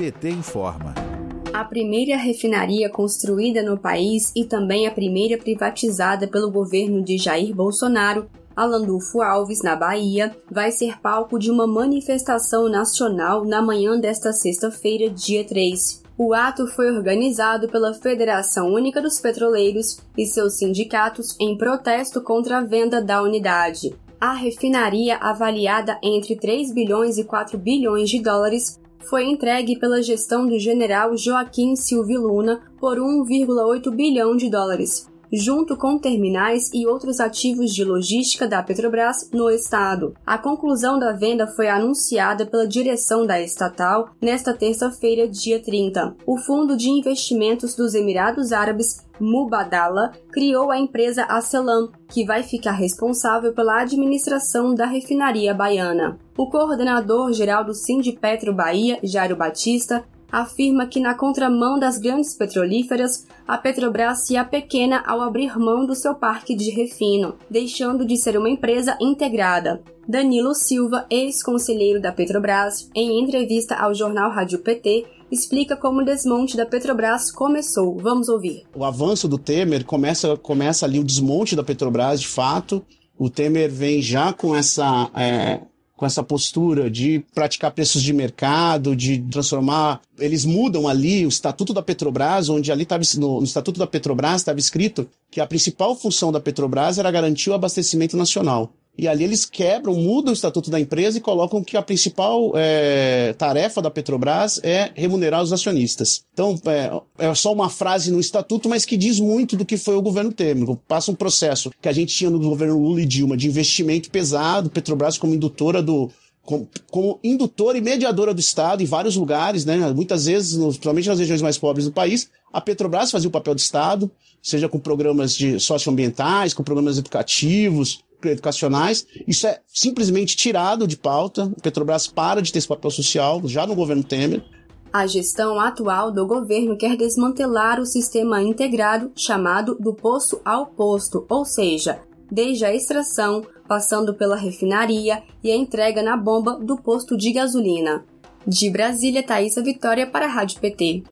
PT informa. A primeira refinaria construída no país e também a primeira privatizada pelo governo de Jair Bolsonaro, Alandulfo Alves, na Bahia, vai ser palco de uma manifestação nacional na manhã desta sexta-feira, dia 3. O ato foi organizado pela Federação Única dos Petroleiros e seus sindicatos em protesto contra a venda da unidade. A refinaria, avaliada entre 3 bilhões e 4 bilhões de dólares, foi entregue pela gestão do general Joaquim Silvio Luna por 1,8 bilhão de dólares, junto com terminais e outros ativos de logística da Petrobras no estado. A conclusão da venda foi anunciada pela direção da estatal nesta terça-feira, dia 30. O Fundo de Investimentos dos Emirados Árabes Mubadala criou a empresa Acelam, que vai ficar responsável pela administração da refinaria baiana. O coordenador geral do Sindipetro Bahia, Jairo Batista, afirma que, na contramão das grandes petrolíferas, a Petrobras se apequena ao abrir mão do seu parque de refino, deixando de ser uma empresa integrada. Danilo Silva, ex-conselheiro da Petrobras, em entrevista ao jornal Rádio PT, explica como o desmonte da Petrobras começou. Vamos ouvir. O avanço do Temer começa, começa ali o desmonte da Petrobras, de fato. O Temer vem já com essa é, com essa postura de praticar preços de mercado, de transformar. Eles mudam ali o estatuto da Petrobras, onde ali estava no, no estatuto da Petrobras estava escrito que a principal função da Petrobras era garantir o abastecimento nacional. E ali eles quebram, mudam o estatuto da empresa e colocam que a principal é, tarefa da Petrobras é remunerar os acionistas. Então, é, é, só uma frase no estatuto, mas que diz muito do que foi o governo Temer. Passa um processo que a gente tinha no governo Lula e Dilma de investimento pesado, Petrobras como indutora do, como, indutora e mediadora do Estado em vários lugares, né? Muitas vezes, principalmente nas regiões mais pobres do país, a Petrobras fazia o papel do Estado, seja com programas de socioambientais, com programas educativos, educacionais. Isso é simplesmente tirado de pauta. O Petrobras para de ter esse papel social já no governo Temer. A gestão atual do governo quer desmantelar o sistema integrado chamado do poço ao posto, ou seja, desde a extração, passando pela refinaria e a entrega na bomba do posto de gasolina. De Brasília, Thaisa Vitória para a Rádio PT.